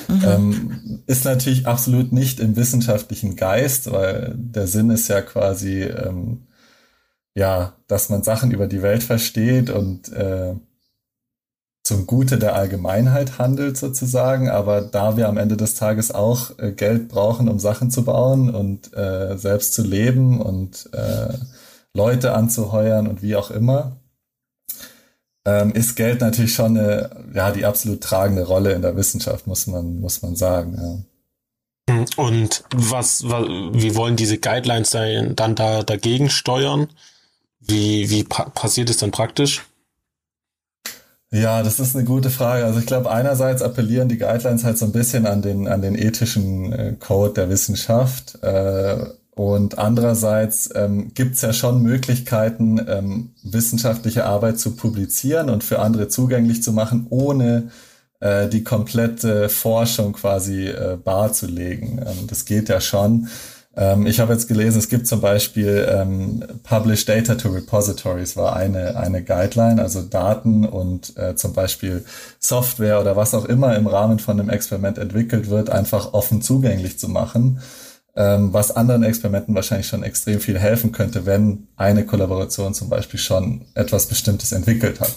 Mhm. Ähm, ist natürlich absolut nicht im wissenschaftlichen Geist, weil der Sinn ist ja quasi, ähm, ja, dass man Sachen über die Welt versteht und äh, zum Gute der Allgemeinheit handelt sozusagen, aber da wir am Ende des Tages auch äh, Geld brauchen, um Sachen zu bauen und äh, selbst zu leben und äh, Leute anzuheuern und wie auch immer, ähm, ist Geld natürlich schon eine, ja, die absolut tragende Rolle in der Wissenschaft, muss man, muss man sagen. Ja. Und was, wie wollen diese Guidelines dann da dagegen steuern? Wie, wie passiert es dann praktisch? Ja, das ist eine gute Frage. Also ich glaube, einerseits appellieren die Guidelines halt so ein bisschen an den, an den ethischen äh, Code der Wissenschaft. Äh, und andererseits ähm, gibt es ja schon Möglichkeiten, ähm, wissenschaftliche Arbeit zu publizieren und für andere zugänglich zu machen, ohne äh, die komplette Forschung quasi barzulegen. Ähm, das geht ja schon. Ähm, ich habe jetzt gelesen, es gibt zum Beispiel ähm, Publish Data to Repositories war eine, eine Guideline, also Daten und äh, zum Beispiel Software oder was auch immer im Rahmen von einem Experiment entwickelt wird, einfach offen zugänglich zu machen ähm, was anderen Experimenten wahrscheinlich schon extrem viel helfen könnte, wenn eine Kollaboration zum Beispiel schon etwas Bestimmtes entwickelt hat.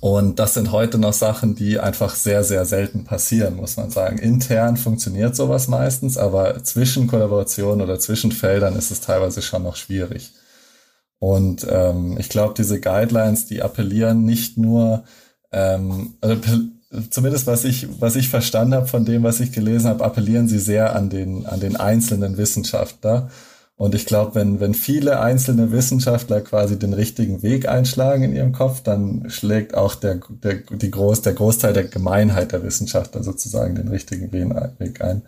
Und das sind heute noch Sachen, die einfach sehr, sehr selten passieren, muss man sagen. Intern funktioniert sowas meistens, aber zwischen Kollaborationen oder zwischen Feldern ist es teilweise schon noch schwierig. Und ähm, ich glaube, diese Guidelines, die appellieren nicht nur, ähm, also zumindest was ich, was ich verstanden habe von dem, was ich gelesen habe, appellieren sie sehr an den, an den einzelnen Wissenschaftler. Und ich glaube, wenn, wenn viele einzelne Wissenschaftler quasi den richtigen Weg einschlagen in ihrem Kopf, dann schlägt auch der, der, die Groß, der Großteil der Gemeinheit der Wissenschaftler sozusagen den richtigen Weg ein.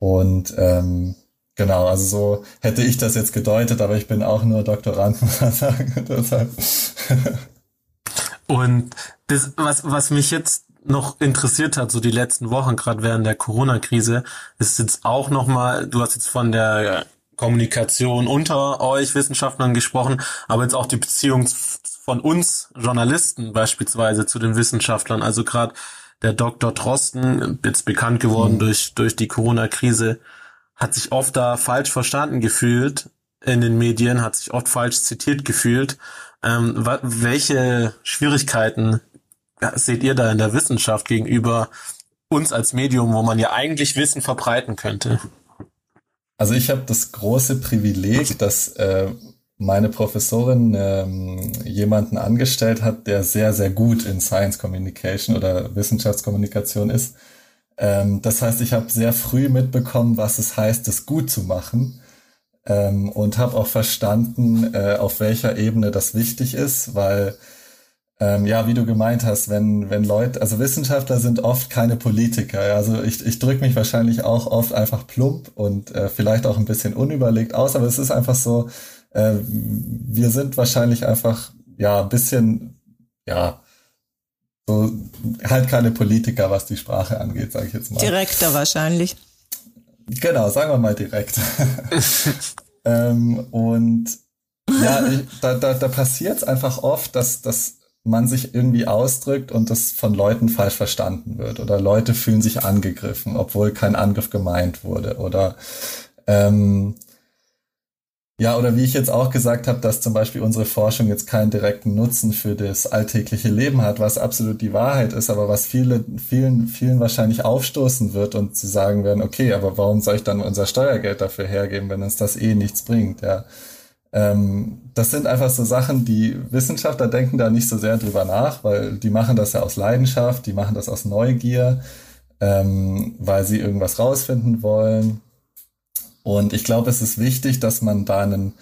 Und ähm, genau, also so hätte ich das jetzt gedeutet, aber ich bin auch nur Doktorand, muss man sagen. Deshalb. Und das, was, was mich jetzt noch interessiert hat, so die letzten Wochen, gerade während der Corona-Krise, ist jetzt auch nochmal, du hast jetzt von der Kommunikation unter euch Wissenschaftlern gesprochen, aber jetzt auch die Beziehung von uns Journalisten beispielsweise zu den Wissenschaftlern. Also gerade der Dr. Drosten, jetzt bekannt geworden mhm. durch, durch die Corona-Krise, hat sich oft da falsch verstanden gefühlt in den Medien, hat sich oft falsch zitiert gefühlt. Ähm, welche Schwierigkeiten seht ihr da in der Wissenschaft gegenüber uns als Medium, wo man ja eigentlich Wissen verbreiten könnte? Also ich habe das große Privileg, dass äh, meine Professorin ähm, jemanden angestellt hat, der sehr, sehr gut in Science Communication oder Wissenschaftskommunikation ist. Ähm, das heißt, ich habe sehr früh mitbekommen, was es heißt, das gut zu machen. Ähm, und habe auch verstanden, äh, auf welcher Ebene das wichtig ist, weil ähm, ja, wie du gemeint hast, wenn, wenn Leute, also Wissenschaftler sind oft keine Politiker. Also ich, ich drücke mich wahrscheinlich auch oft einfach plump und äh, vielleicht auch ein bisschen unüberlegt aus, aber es ist einfach so, äh, wir sind wahrscheinlich einfach, ja, ein bisschen, ja, so halt keine Politiker, was die Sprache angeht, sage ich jetzt mal. Direkter wahrscheinlich. Genau, sagen wir mal direkt. ähm, und ja, ich, da, da, da passiert es einfach oft, dass, dass man sich irgendwie ausdrückt und das von Leuten falsch verstanden wird oder Leute fühlen sich angegriffen, obwohl kein Angriff gemeint wurde oder ähm, ja, oder wie ich jetzt auch gesagt habe, dass zum Beispiel unsere Forschung jetzt keinen direkten Nutzen für das alltägliche Leben hat, was absolut die Wahrheit ist, aber was viele, vielen, vielen wahrscheinlich aufstoßen wird und sie sagen werden, okay, aber warum soll ich dann unser Steuergeld dafür hergeben, wenn uns das eh nichts bringt, ja. Ähm, das sind einfach so Sachen, die Wissenschaftler denken da nicht so sehr drüber nach, weil die machen das ja aus Leidenschaft, die machen das aus Neugier, ähm, weil sie irgendwas rausfinden wollen. Und ich glaube, es ist wichtig, dass man da einen,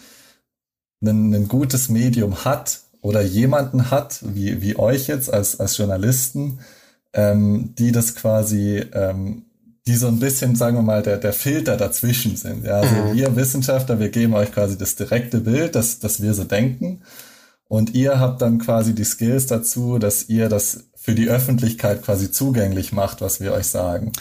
einen, ein gutes Medium hat oder jemanden hat, wie, wie euch jetzt als, als Journalisten, ähm, die das quasi ähm, die so ein bisschen, sagen wir mal, der, der Filter dazwischen sind. Ja, also mhm. wir Wissenschaftler, wir geben euch quasi das direkte Bild, dass, dass wir so denken. Und ihr habt dann quasi die Skills dazu, dass ihr das für die Öffentlichkeit quasi zugänglich macht, was wir euch sagen.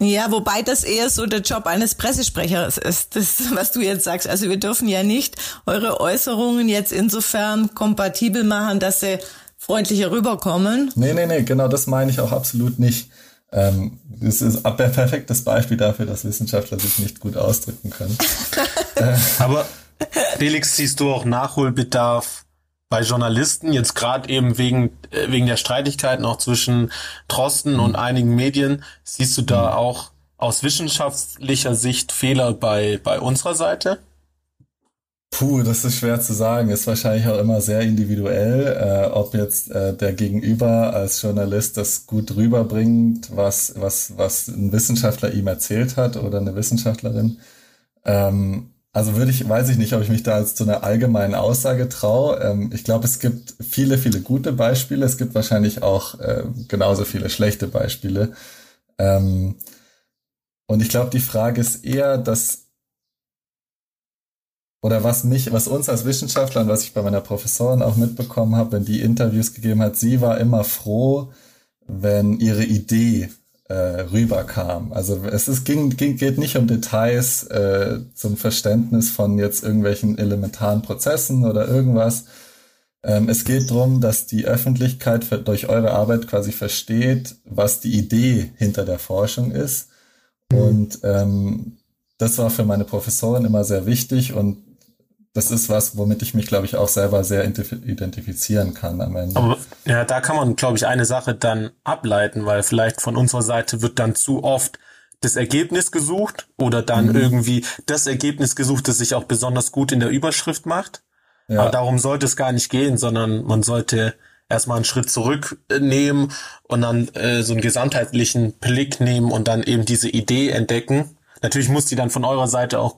Ja, wobei das eher so der Job eines Pressesprechers ist, das, was du jetzt sagst. Also wir dürfen ja nicht eure Äußerungen jetzt insofern kompatibel machen, dass sie freundlicher rüberkommen. Nee, nee, nee, genau das meine ich auch absolut nicht. Ähm, das ist ein perfektes Beispiel dafür, dass Wissenschaftler sich nicht gut ausdrücken können. äh, Aber Felix, siehst du auch Nachholbedarf bei Journalisten, jetzt gerade eben wegen, äh, wegen der Streitigkeiten auch zwischen Trosten mhm. und einigen Medien, siehst du da mhm. auch aus wissenschaftlicher Sicht Fehler bei, bei unserer Seite? Puh, das ist schwer zu sagen. Ist wahrscheinlich auch immer sehr individuell, äh, ob jetzt äh, der Gegenüber als Journalist das gut rüberbringt, was, was, was ein Wissenschaftler ihm erzählt hat oder eine Wissenschaftlerin. Ähm, also würde ich, weiß ich nicht, ob ich mich da jetzt zu einer allgemeinen Aussage traue. Ähm, ich glaube, es gibt viele, viele gute Beispiele. Es gibt wahrscheinlich auch äh, genauso viele schlechte Beispiele. Ähm, und ich glaube, die Frage ist eher, dass oder was mich, was uns als Wissenschaftler und was ich bei meiner Professorin auch mitbekommen habe, wenn die Interviews gegeben hat, sie war immer froh, wenn ihre Idee äh, rüberkam. Also es ist, ging, ging, geht nicht um Details äh, zum Verständnis von jetzt irgendwelchen elementaren Prozessen oder irgendwas. Ähm, es geht darum, dass die Öffentlichkeit für, durch eure Arbeit quasi versteht, was die Idee hinter der Forschung ist. Mhm. Und ähm, das war für meine Professorin immer sehr wichtig und das ist was, womit ich mich, glaube ich, auch selber sehr identifizieren kann am Ende. Aber ja, da kann man, glaube ich, eine Sache dann ableiten, weil vielleicht von unserer Seite wird dann zu oft das Ergebnis gesucht oder dann mhm. irgendwie das Ergebnis gesucht, das sich auch besonders gut in der Überschrift macht. Ja. Aber darum sollte es gar nicht gehen, sondern man sollte erstmal einen Schritt zurücknehmen und dann äh, so einen gesamtheitlichen Blick nehmen und dann eben diese Idee entdecken Natürlich muss die dann von eurer Seite auch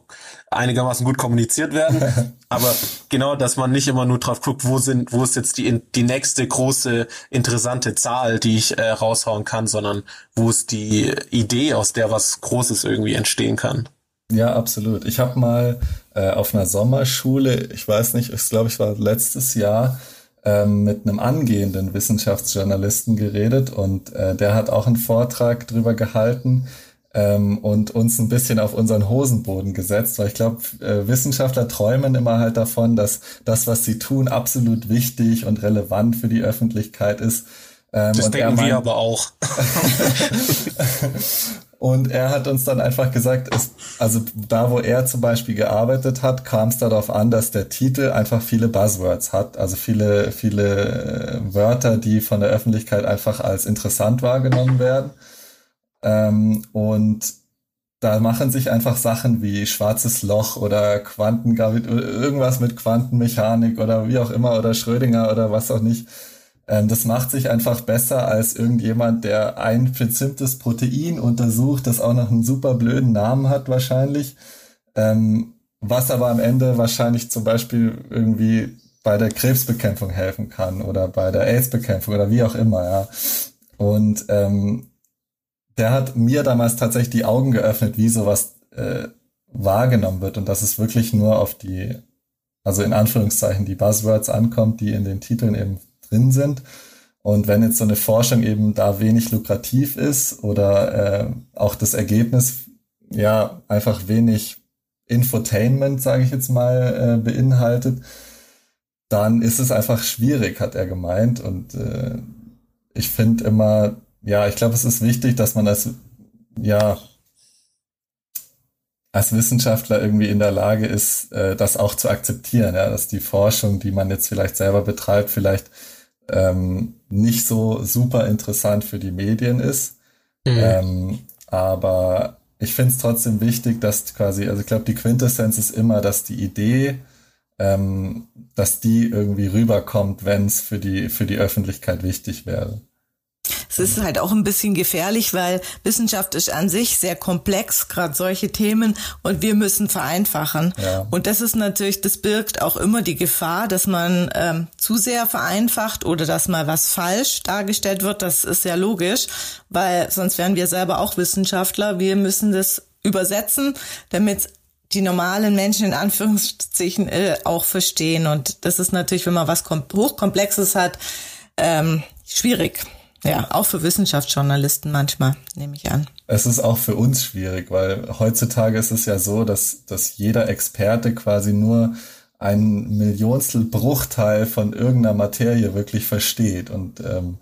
einigermaßen gut kommuniziert werden. aber genau, dass man nicht immer nur drauf guckt, wo sind, wo ist jetzt die, die nächste große interessante Zahl, die ich äh, raushauen kann, sondern wo ist die Idee, aus der was Großes irgendwie entstehen kann. Ja, absolut. Ich habe mal äh, auf einer Sommerschule, ich weiß nicht, ich glaube, ich war letztes Jahr, ähm, mit einem angehenden Wissenschaftsjournalisten geredet und äh, der hat auch einen Vortrag drüber gehalten, ähm, und uns ein bisschen auf unseren Hosenboden gesetzt, weil ich glaube, äh, Wissenschaftler träumen immer halt davon, dass das, was sie tun, absolut wichtig und relevant für die Öffentlichkeit ist. Ähm, das denken wir aber auch. und er hat uns dann einfach gesagt, es, also da, wo er zum Beispiel gearbeitet hat, kam es darauf an, dass der Titel einfach viele Buzzwords hat, also viele, viele äh, Wörter, die von der Öffentlichkeit einfach als interessant wahrgenommen werden. Ähm, und da machen sich einfach Sachen wie schwarzes Loch oder Quantengravität, irgendwas mit Quantenmechanik oder wie auch immer oder Schrödinger oder was auch nicht. Ähm, das macht sich einfach besser als irgendjemand, der ein bestimmtes Protein untersucht, das auch noch einen super blöden Namen hat wahrscheinlich. Ähm, was aber am Ende wahrscheinlich zum Beispiel irgendwie bei der Krebsbekämpfung helfen kann oder bei der AIDS-Bekämpfung oder wie auch immer, ja. Und ähm, der hat mir damals tatsächlich die Augen geöffnet, wie sowas äh, wahrgenommen wird und dass es wirklich nur auf die, also in Anführungszeichen, die Buzzwords ankommt, die in den Titeln eben drin sind. Und wenn jetzt so eine Forschung eben da wenig lukrativ ist oder äh, auch das Ergebnis ja einfach wenig Infotainment, sage ich jetzt mal, äh, beinhaltet, dann ist es einfach schwierig, hat er gemeint. Und äh, ich finde immer, ja, ich glaube, es ist wichtig, dass man als, ja, als Wissenschaftler irgendwie in der Lage ist, äh, das auch zu akzeptieren, ja, dass die Forschung, die man jetzt vielleicht selber betreibt, vielleicht ähm, nicht so super interessant für die Medien ist. Mhm. Ähm, aber ich finde es trotzdem wichtig, dass quasi, also ich glaube, die Quintessenz ist immer, dass die Idee, ähm, dass die irgendwie rüberkommt, wenn es für die, für die Öffentlichkeit wichtig wäre. Es ist halt auch ein bisschen gefährlich, weil Wissenschaft ist an sich sehr komplex, gerade solche Themen, und wir müssen vereinfachen. Ja. Und das ist natürlich, das birgt auch immer die Gefahr, dass man ähm, zu sehr vereinfacht oder dass mal was falsch dargestellt wird. Das ist ja logisch, weil sonst wären wir selber auch Wissenschaftler. Wir müssen das übersetzen, damit die normalen Menschen in Anführungszeichen äh, auch verstehen. Und das ist natürlich, wenn man was hochkomplexes hat, ähm, schwierig. Ja, auch für Wissenschaftsjournalisten manchmal, nehme ich an. Es ist auch für uns schwierig, weil heutzutage ist es ja so, dass, dass jeder Experte quasi nur ein Millionstel Bruchteil von irgendeiner Materie wirklich versteht. Und ähm,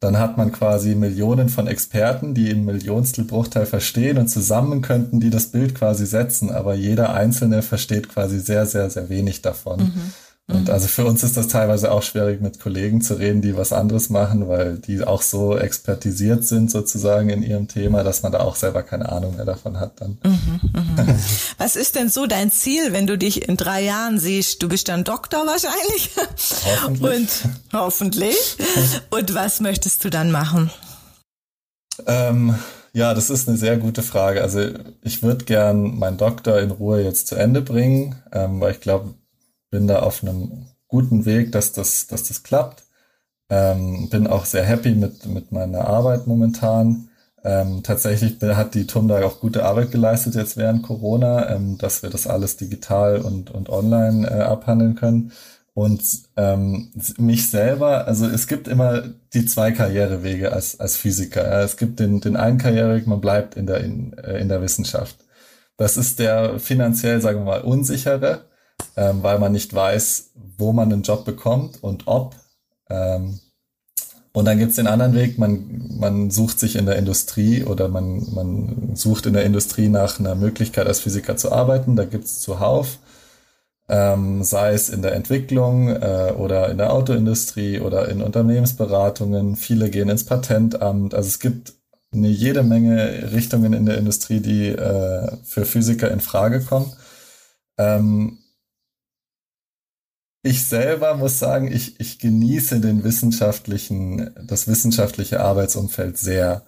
dann hat man quasi Millionen von Experten, die einen Millionstel Bruchteil verstehen und zusammen könnten die das Bild quasi setzen, aber jeder Einzelne versteht quasi sehr, sehr, sehr wenig davon. Mhm. Und mhm. also für uns ist das teilweise auch schwierig, mit Kollegen zu reden, die was anderes machen, weil die auch so expertisiert sind sozusagen in ihrem Thema, dass man da auch selber keine Ahnung mehr davon hat dann. Mhm, mh. Was ist denn so dein Ziel, wenn du dich in drei Jahren siehst? Du bist dann Doktor wahrscheinlich. Hoffentlich. Und hoffentlich. Und was möchtest du dann machen? Ähm, Ja, das ist eine sehr gute Frage. Also ich würde gern meinen Doktor in Ruhe jetzt zu Ende bringen, ähm, weil ich glaube, bin da auf einem guten Weg, dass das, dass das klappt. Ähm, bin auch sehr happy mit, mit meiner Arbeit momentan. Ähm, tatsächlich hat die TUM da auch gute Arbeit geleistet jetzt während Corona, ähm, dass wir das alles digital und, und online äh, abhandeln können. Und ähm, mich selber, also es gibt immer die zwei Karrierewege als, als Physiker. Ja. Es gibt den, den einen Karriereweg, man bleibt in der, in, äh, in der Wissenschaft. Das ist der finanziell, sagen wir mal, unsichere, ähm, weil man nicht weiß, wo man einen Job bekommt und ob. Ähm, und dann gibt's den anderen Weg, man, man sucht sich in der Industrie oder man, man sucht in der Industrie nach einer Möglichkeit, als Physiker zu arbeiten. Da gibt's zuhauf, ähm, sei es in der Entwicklung äh, oder in der Autoindustrie oder in Unternehmensberatungen. Viele gehen ins Patentamt. Also es gibt eine jede Menge Richtungen in der Industrie, die äh, für Physiker in Frage kommen. Ähm, ich selber muss sagen, ich, ich genieße den wissenschaftlichen, das wissenschaftliche Arbeitsumfeld sehr.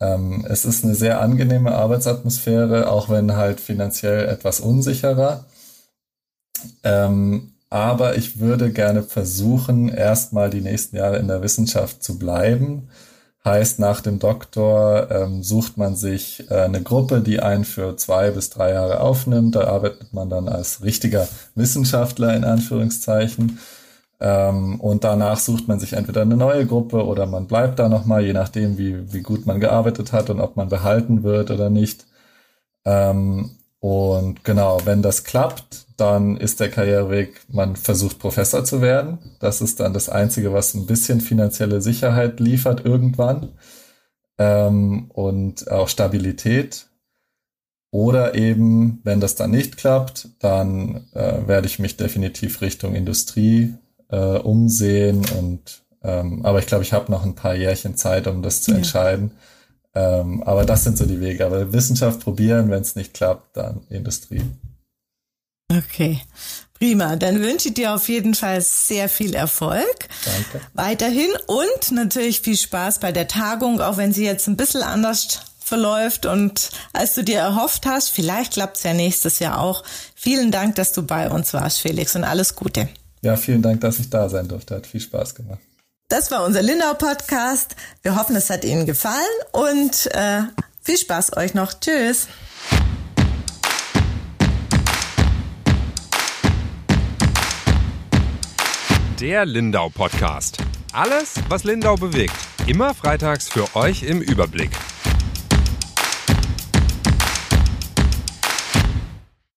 Ähm, es ist eine sehr angenehme Arbeitsatmosphäre, auch wenn halt finanziell etwas unsicherer. Ähm, aber ich würde gerne versuchen, erstmal die nächsten Jahre in der Wissenschaft zu bleiben Heißt, nach dem Doktor ähm, sucht man sich äh, eine Gruppe, die einen für zwei bis drei Jahre aufnimmt. Da arbeitet man dann als richtiger Wissenschaftler in Anführungszeichen. Ähm, und danach sucht man sich entweder eine neue Gruppe oder man bleibt da nochmal, je nachdem, wie, wie gut man gearbeitet hat und ob man behalten wird oder nicht. Ähm, und genau, wenn das klappt, dann ist der Karriereweg, man versucht Professor zu werden. Das ist dann das Einzige, was ein bisschen finanzielle Sicherheit liefert irgendwann ähm, und auch Stabilität. Oder eben, wenn das dann nicht klappt, dann äh, werde ich mich definitiv Richtung Industrie äh, umsehen. Und ähm, aber ich glaube, ich habe noch ein paar Jährchen Zeit, um das zu ja. entscheiden. Ähm, aber das sind so die Wege. Aber Wissenschaft probieren, wenn es nicht klappt, dann Industrie. Okay, prima. Dann wünsche ich dir auf jeden Fall sehr viel Erfolg. Danke. Weiterhin und natürlich viel Spaß bei der Tagung, auch wenn sie jetzt ein bisschen anders verläuft und als du dir erhofft hast, vielleicht klappt es ja nächstes Jahr auch. Vielen Dank, dass du bei uns warst, Felix, und alles Gute. Ja, vielen Dank, dass ich da sein durfte. Hat viel Spaß gemacht. Das war unser Lindau-Podcast. Wir hoffen, es hat Ihnen gefallen und äh, viel Spaß euch noch. Tschüss. Der Lindau Podcast. Alles, was Lindau bewegt. Immer freitags für euch im Überblick.